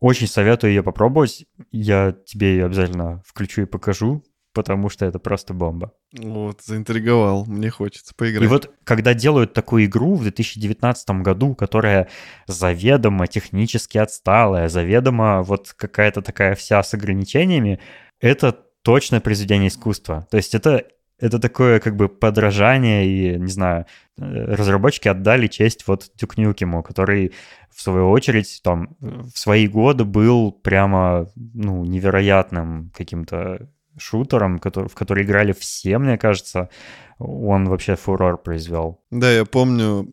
Очень советую ее попробовать. Я тебе ее обязательно включу и покажу, потому что это просто бомба. Вот, заинтриговал, мне хочется поиграть. И вот когда делают такую игру в 2019 году, которая заведомо технически отсталая, заведомо вот какая-то такая вся с ограничениями, это точно произведение искусства. То есть это это такое как бы подражание, и, не знаю, э, разработчики отдали честь вот Дюк Нюкему, который, в свою очередь, там, в свои годы был прямо, ну, невероятным каким-то шутером, который, в который играли все, мне кажется. Он вообще фурор произвел. Да, я помню,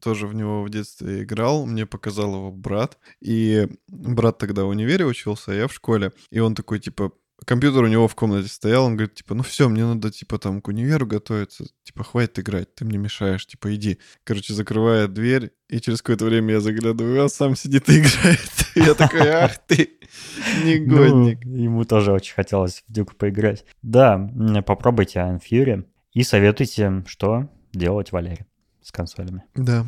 тоже в него в детстве играл, мне показал его брат, и брат тогда в универе учился, а я в школе, и он такой, типа, компьютер у него в комнате стоял, он говорит, типа, ну все, мне надо, типа, там, к универу готовиться, типа, хватит играть, ты мне мешаешь, типа, иди. Короче, закрывает дверь, и через какое-то время я заглядываю, а сам сидит и играет. <laughs> Я такой, ах ты, негодник. Ну, ему тоже очень хотелось в Дюк поиграть. Да, попробуйте Iron Fury и советуйте, что делать Валере с консолями. Да.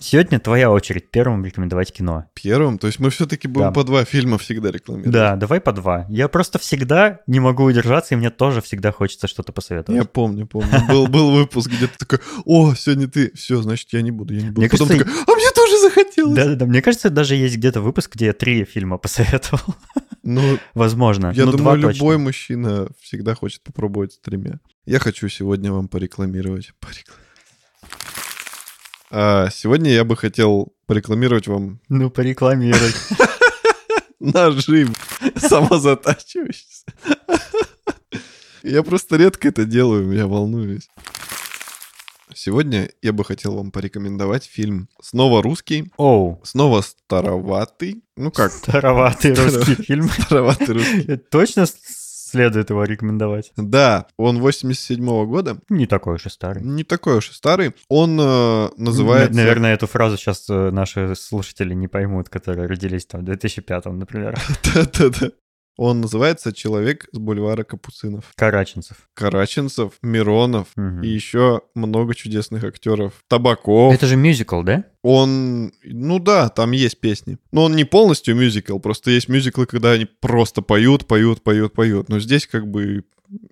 Сегодня твоя очередь первым рекомендовать кино. Первым? То есть мы все-таки будем да. по два фильма всегда рекламировать? Да, давай по два. Я просто всегда не могу удержаться, и мне тоже всегда хочется что-то посоветовать. Я помню, помню. Был, был выпуск, где ты такой, о, сегодня ты, все, значит, я не буду, я не буду. Мне Потом кажется, такой, а мне тоже захотелось. Да-да-да, мне кажется, даже есть где-то выпуск, где я три фильма посоветовал. Ну, возможно. Я ну, думаю, любой точно. мужчина всегда хочет попробовать с тремя. Я хочу сегодня вам порекламировать. порекламировать. А сегодня я бы хотел порекламировать вам... Ну, порекламировать. <laughs> Нажим самозатачивающийся. <laughs> Я просто редко это делаю, я волнуюсь. Сегодня я бы хотел вам порекомендовать фильм снова русский, Оу. снова староватый. Ну как? Староватый русский фильм. Староватый русский. <laughs> Точно следует его рекомендовать. Да, он 87-го года. Не такой уж и старый. Не такой уж и старый. Он э, называется... Наверное, эту фразу сейчас э, наши слушатели не поймут, которые родились там в 2005 например. <laughs> Да-да-да. Он называется «Человек с бульвара Капуцинов». Караченцев. Караченцев, Миронов угу. и еще много чудесных актеров. Табаков. Это же мюзикл, да? Он, ну да, там есть песни. Но он не полностью мюзикл, просто есть мюзиклы, когда они просто поют, поют, поют, поют. Но здесь как бы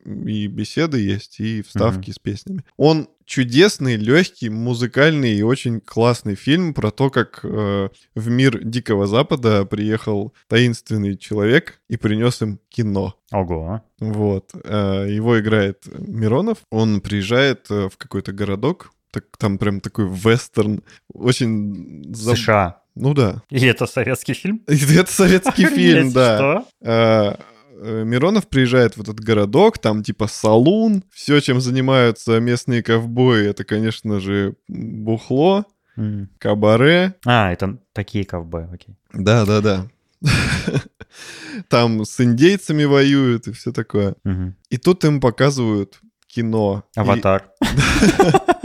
и беседы есть, и вставки mm-hmm. с песнями. Он чудесный, легкий, музыкальный и очень классный фильм про то, как э, в мир Дикого Запада приехал таинственный человек и принес им кино. Ого. Вот. Э, его играет Миронов. Он приезжает э, в какой-то городок, так, там прям такой вестерн, очень... США. Ну да. И это советский фильм? <laughs> Это советский <laughs> фильм, да. Что? Э, Миронов приезжает в этот городок, там типа салун, все, чем занимаются местные ковбои, это, конечно же, бухло, mm. кабаре. А, это такие ковбои, окей. Да-да-да. Там с индейцами воюют и все такое. И тут им показывают кино. Аватар. <laughs>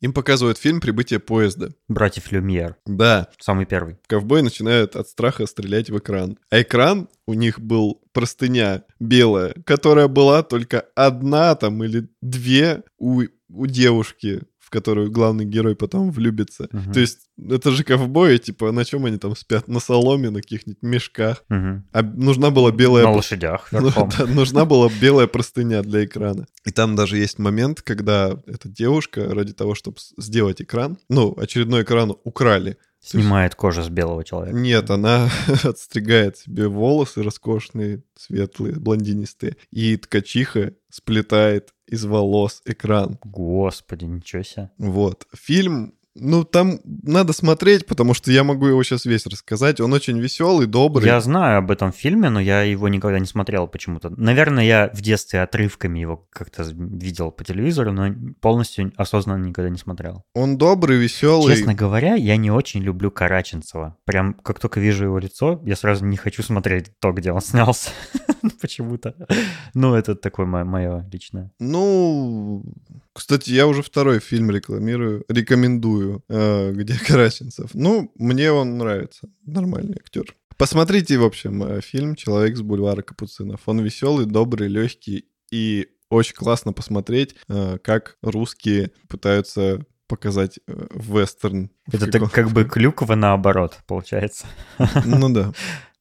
Им показывают фильм «Прибытие поезда». Братьев Люмьер. Да. Самый первый. Ковбой начинают от страха стрелять в экран. А экран у них был простыня белая, которая была только одна там или две у, у девушки в которую главный герой потом влюбится. Угу. То есть это же ковбои, типа, на чем они там спят? На соломе, на каких-нибудь мешках. Угу. А нужна была белая... На лошадях. <laughs> Ну, да, нужна была белая простыня для экрана. И там даже есть момент, когда эта девушка ради того, чтобы сделать экран, ну, очередной экран украли. Снимает кожу с белого человека. Нет, она <laughs> отстригает себе волосы роскошные, светлые, блондинистые. И ткачиха сплетает из волос экран. Господи, ничего себе. Вот. Фильм Ну, там надо смотреть, потому что я могу его сейчас весь рассказать. Он очень веселый, добрый. Я знаю об этом фильме, но я его никогда не смотрел почему-то. Наверное, я в детстве отрывками его как-то видел по телевизору, но полностью осознанно никогда не смотрел. Он добрый, веселый. Честно говоря, я не очень люблю Караченцева. Прям как только вижу его лицо, я сразу не хочу смотреть то, где он снялся. <laughs> Почему-то. Ну, это такое мое личное. Ну, кстати, я уже второй фильм рекламирую, рекомендую, э, где <laughs> Караченцев. Ну, мне он нравится. Нормальный актер. Посмотрите, в общем, э, фильм «Человек с бульвара Капуцинов». Он веселый, добрый, легкий и очень классно посмотреть, э, как русские пытаются показать вестерн. Это так, как бы клюква наоборот, получается. <laughs> Ну да.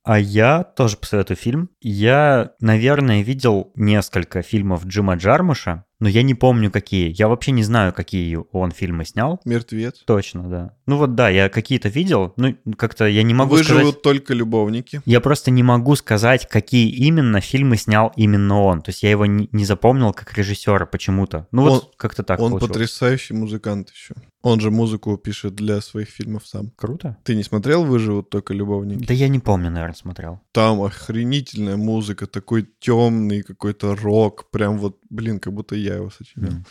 А я тоже посоветую фильм. Я, наверное, видел несколько фильмов Джима Джармуша, но я не помню какие. Я вообще не знаю, какие он фильмы снял. Мертвец. Точно, да. Ну вот да, я какие-то видел, ну как-то я не могу Выживут сказать... только любовники. Я просто не могу сказать, какие именно фильмы снял именно он. То есть я его не, не запомнил как режиссера почему-то. Ну он, вот как-то так Он получилось. потрясающий музыкант еще. Он же музыку пишет для своих фильмов сам. Круто. Ты не смотрел «Выживут только любовники»? Да я не помню, наверное, смотрел. Там охренительная музыка, такой темный какой-то рок. Прям вот, блин, как будто я его сочинял. Mm.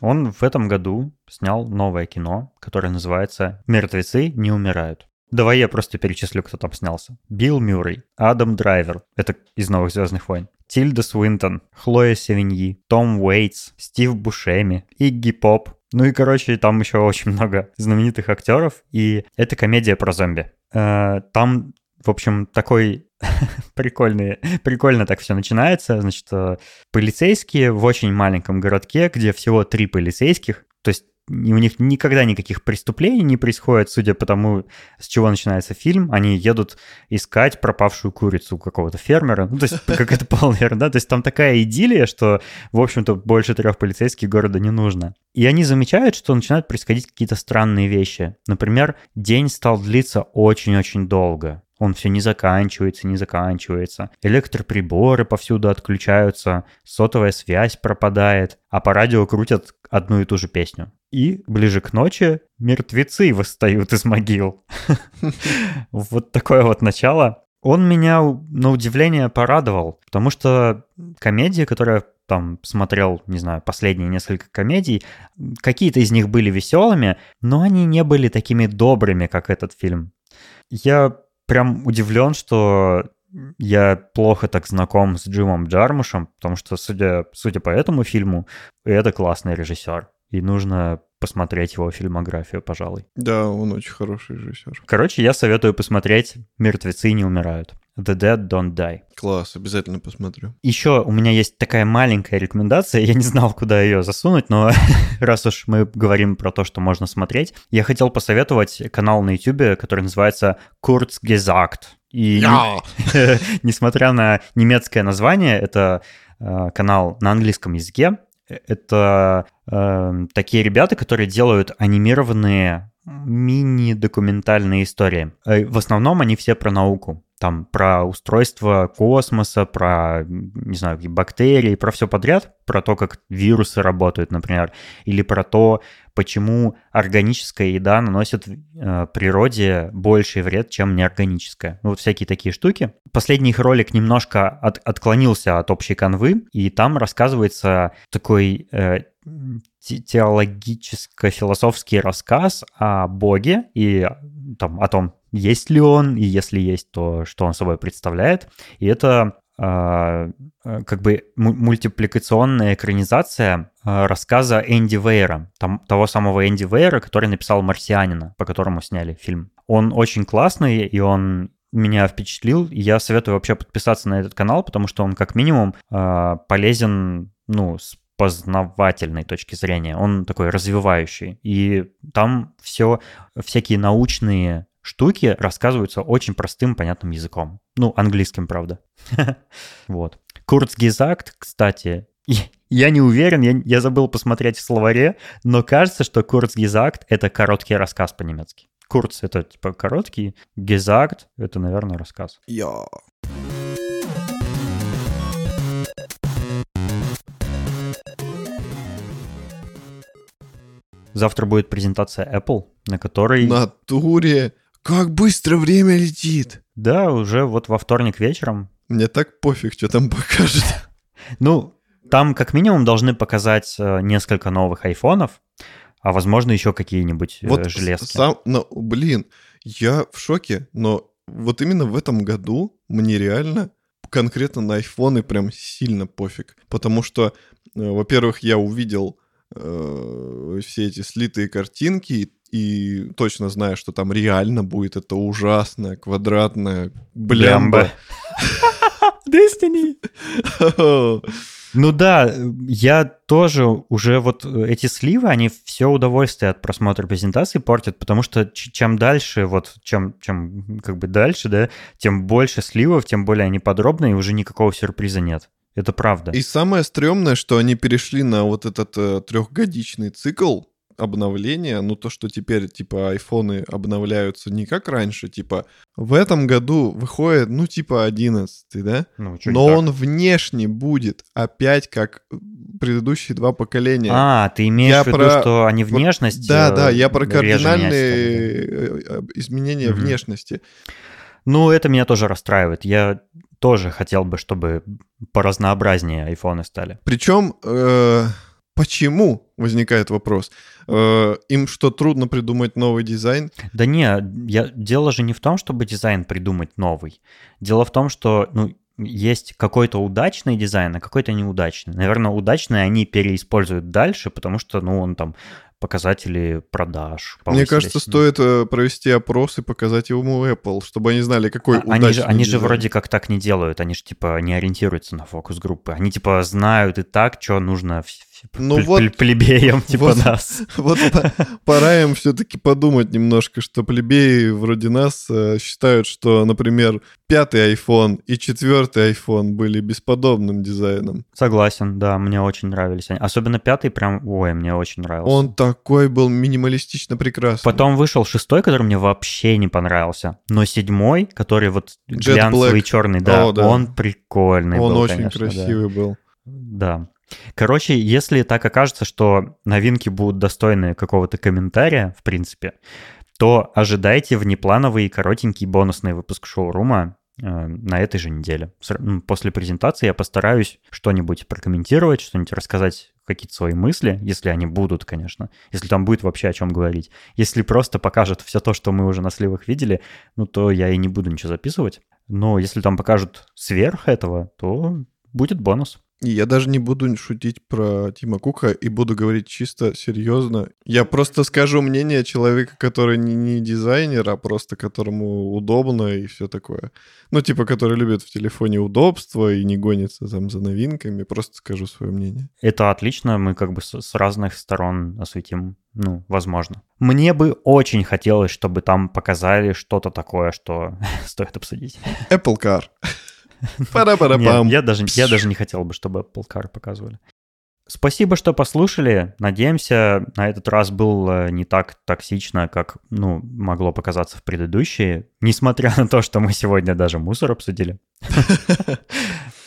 Он в этом году снял новое кино, которое называется «Мертвецы не умирают». Давай я просто перечислю, кто там снялся. Билл Мюррей, Адам Драйвер, это из «Новых Звездных войн», Тильда Свинтон, Хлоя Севиньи, Том Уэйтс, Стив Бушеми, Игги Поп, ну и, короче, там еще очень много знаменитых актеров, и это комедия про зомби. Э, там, в общем, такой <laughs> прикольный, прикольно так все начинается. Значит, э, полицейские в очень маленьком городке, где всего три полицейских, то есть у них никогда никаких преступлений не происходит, судя по тому, с чего начинается фильм. Они едут искать пропавшую курицу какого-то фермера. Ну, то есть как это <laughs> полная да? То есть там такая идиллия, что, в общем-то, больше трех полицейских города не нужно. И они замечают, что начинают происходить какие-то странные вещи. Например, день стал длиться очень-очень долго. Он все не заканчивается, не заканчивается. Электроприборы повсюду отключаются, сотовая связь пропадает, а по радио крутят одну и ту же песню. И ближе к ночи мертвецы восстают из могил. <laughs> Вот такое вот начало. Он меня на удивление порадовал, потому что комедия, которая там смотрел, не знаю, последние несколько комедий, какие-то из них были веселыми, но они не были такими добрыми, как этот фильм. Я прям удивлен, что я плохо так знаком с Джимом Джармушем, потому что, судя, судя по этому фильму, это классный режиссер. И нужно посмотреть его фильмографию, пожалуй. Да, он очень хороший режиссер. Короче, я советую посмотреть «Мертвецы не умирают». The Dead Don't Die. Класс, обязательно посмотрю. Еще у меня есть такая маленькая рекомендация, я не знал, куда ее засунуть, но <laughs> раз уж мы говорим про то, что можно смотреть, я хотел посоветовать канал на YouTube, который называется Kurzgesagt. И <laughs> несмотря на немецкое название, это э, канал на английском языке, это э, такие ребята, которые делают анимированные мини-документальные истории. Э, в основном они все про науку. Там про устройство космоса, про, не знаю, бактерии, про все подряд, про то, как вирусы работают, например, или про то, почему органическая еда наносит э, природе больший вред, чем неорганическая. Ну, вот всякие такие штуки. Последний их ролик немножко от, отклонился от общей канвы, и там рассказывается такой э, теологическо-философский рассказ о Боге и там, о том, есть ли он, и если есть, то что он собой представляет. И это э, как бы мультипликационная экранизация э, рассказа Энди Вейера, там, того самого Энди Вейера, который написал «Марсианина», по которому сняли фильм. Он очень классный, и он меня впечатлил, я советую вообще подписаться на этот канал, потому что он как минимум полезен, ну, с познавательной точки зрения, он такой развивающий. И там все, всякие научные штуки рассказываются очень простым, понятным языком. Ну, английским, правда. <laughs> Вот. Курцгизакт, кстати, <laughs> я не уверен, я, я забыл посмотреть в словаре, но кажется, что Курцгизакт — это короткий рассказ по-немецки. Курц — это типа короткий, Гизакт — это, наверное, рассказ. Я. Завтра будет презентация Apple, на которой... Натуре! Как быстро время летит! Да, уже вот во вторник вечером. Мне так пофиг, что там <laughs> покажут. Ну, там как минимум должны показать э, несколько новых айфонов, а возможно еще какие-нибудь э, Вот железки. сам, ну, блин, я в шоке, но вот именно в этом году мне реально конкретно на айфоны прям сильно пофиг. Потому что, э, во-первых, я увидел э, все эти слитые картинки и точно знаю, что там реально будет это ужасная квадратная блямба. Destiny! <laughs> <laughs> Ну да, я тоже уже вот эти сливы, они все удовольствие от просмотра презентации портят, потому что чем дальше, вот чем, чем как бы дальше, да, тем больше сливов, тем более они подробные, и уже никакого сюрприза нет. Это правда. И самое стрёмное, что они перешли на вот этот э, трехгодичный цикл обновления, ну то, что теперь, типа, айфоны обновляются не как раньше, типа, в этом году выходит, ну, типа, 11, да? Ну, Но так? он внешне будет опять как предыдущие два поколения. А, ты имеешь Я в виду, про- что они внешность... Да, э, да, я про кардинальные да. э, э, изменения Мгм. внешности. Ну, это меня тоже расстраивает. Я тоже хотел бы, чтобы поразнообразнее айфоны стали. Причем, э, почему возникает вопрос? Э, им что, трудно придумать новый дизайн? Да не, я, дело же не в том, чтобы дизайн придумать новый. Дело в том, что ну, есть какой-то удачный дизайн, а какой-то неудачный. Наверное, удачный они переиспользуют дальше, потому что, ну, он там показатели продаж. Мне кажется, стоит э, провести опрос и показать ему Apple, чтобы они знали, какой А- Они же, удачный они же вроде как так не делают, они же типа не ориентируются на фокус-группы. Они типа знают и так, что нужно в- Ну пле- вот- пле- плебеям <laughs> типа вот. нас. <laughs> Вот по- пора им все-таки подумать немножко, что плебеи вроде нас э, считают, что, например, пятый iPhone и четвертый iPhone были бесподобным дизайном. Согласен, да, мне очень нравились они. Особенно пятый прям, ой, мне очень нравился. Он такой был минималистично прекрасный. Потом вышел шестой, который мне вообще не понравился. Но седьмой, который вот Jet глянцевый Black. черный, да, О, да. он прикольный Он был, очень конечно, да. красивый был. Да. Короче, если так окажется, что новинки будут достойны какого-то комментария, в принципе, то ожидайте внеплановый коротенький бонусный выпуск шоурума э, на этой же неделе. После презентации я постараюсь что-нибудь прокомментировать, что-нибудь рассказать, какие-то свои мысли, если они будут, конечно, если там будет вообще о чем говорить. Если просто покажут все то, что мы уже на сливах видели, ну то я и не буду ничего записывать. Но если там покажут сверх этого, то будет бонус. И я даже не буду шутить про Тима Кука и буду говорить чисто серьезно. Я просто скажу мнение человека, который не, не дизайнер, а просто которому удобно и все такое. Ну, типа, который любит в телефоне удобство и не гонится там за новинками. Просто скажу свое мнение. Это отлично, мы как бы с, с разных сторон осветим, ну, возможно. Мне бы очень хотелось, чтобы там показали что-то такое, что <laughs> стоит обсудить. Apple Car. <laughs> Нет, Пара-пара-пам. я, даже, я даже не хотел бы, чтобы Apple Car показывали. Спасибо, что послушали. Надеемся, на этот раз было не так токсично, как ну, могло показаться в предыдущие, несмотря на то, что мы сегодня даже мусор обсудили. <laughs>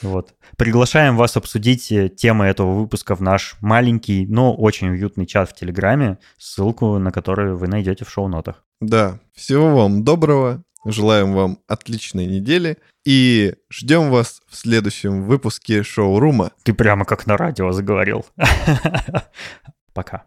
Вот. Приглашаем вас обсудить э, темы этого выпуска в наш маленький, но очень уютный чат в Телеграме, ссылку на который вы найдете в шоу-нотах. Да, всего вам доброго. Желаем вам отличной недели. И ждем вас в следующем выпуске шоурума. Ты прямо как на радио заговорил. <laughs> Пока.